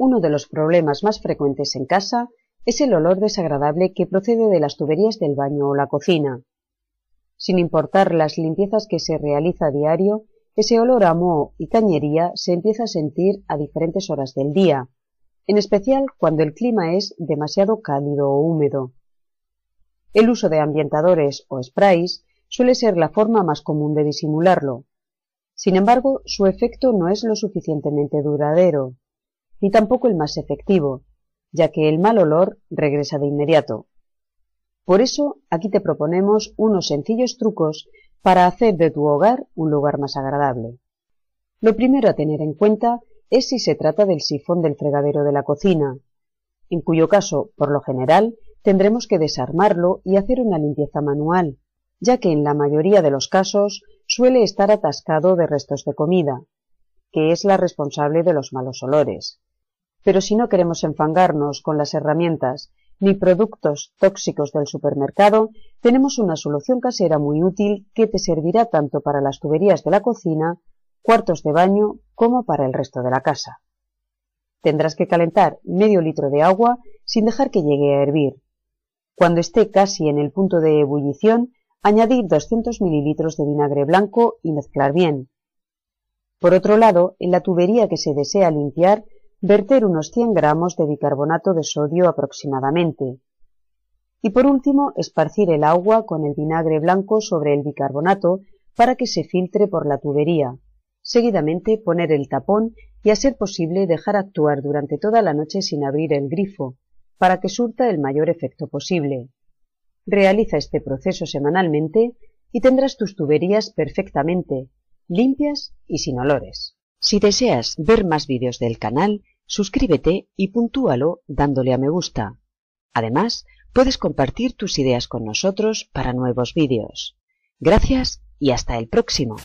Uno de los problemas más frecuentes en casa es el olor desagradable que procede de las tuberías del baño o la cocina. Sin importar las limpiezas que se realiza diario, ese olor a moho y cañería se empieza a sentir a diferentes horas del día, en especial cuando el clima es demasiado cálido o húmedo. El uso de ambientadores o sprays suele ser la forma más común de disimularlo. Sin embargo, su efecto no es lo suficientemente duradero ni tampoco el más efectivo, ya que el mal olor regresa de inmediato. Por eso, aquí te proponemos unos sencillos trucos para hacer de tu hogar un lugar más agradable. Lo primero a tener en cuenta es si se trata del sifón del fregadero de la cocina, en cuyo caso, por lo general, tendremos que desarmarlo y hacer una limpieza manual, ya que en la mayoría de los casos suele estar atascado de restos de comida, que es la responsable de los malos olores. Pero si no queremos enfangarnos con las herramientas ni productos tóxicos del supermercado, tenemos una solución casera muy útil que te servirá tanto para las tuberías de la cocina, cuartos de baño, como para el resto de la casa. Tendrás que calentar medio litro de agua sin dejar que llegue a hervir. Cuando esté casi en el punto de ebullición, añadir 200 mililitros de vinagre blanco y mezclar bien. Por otro lado, en la tubería que se desea limpiar, verter unos 100 gramos de bicarbonato de sodio aproximadamente. Y por último, esparcir el agua con el vinagre blanco sobre el bicarbonato para que se filtre por la tubería. Seguidamente poner el tapón y a ser posible dejar actuar durante toda la noche sin abrir el grifo, para que surta el mayor efecto posible. Realiza este proceso semanalmente y tendrás tus tuberías perfectamente, limpias y sin olores. Si deseas ver más vídeos del canal, suscríbete y puntúalo dándole a me gusta. Además, puedes compartir tus ideas con nosotros para nuevos vídeos. Gracias y hasta el próximo.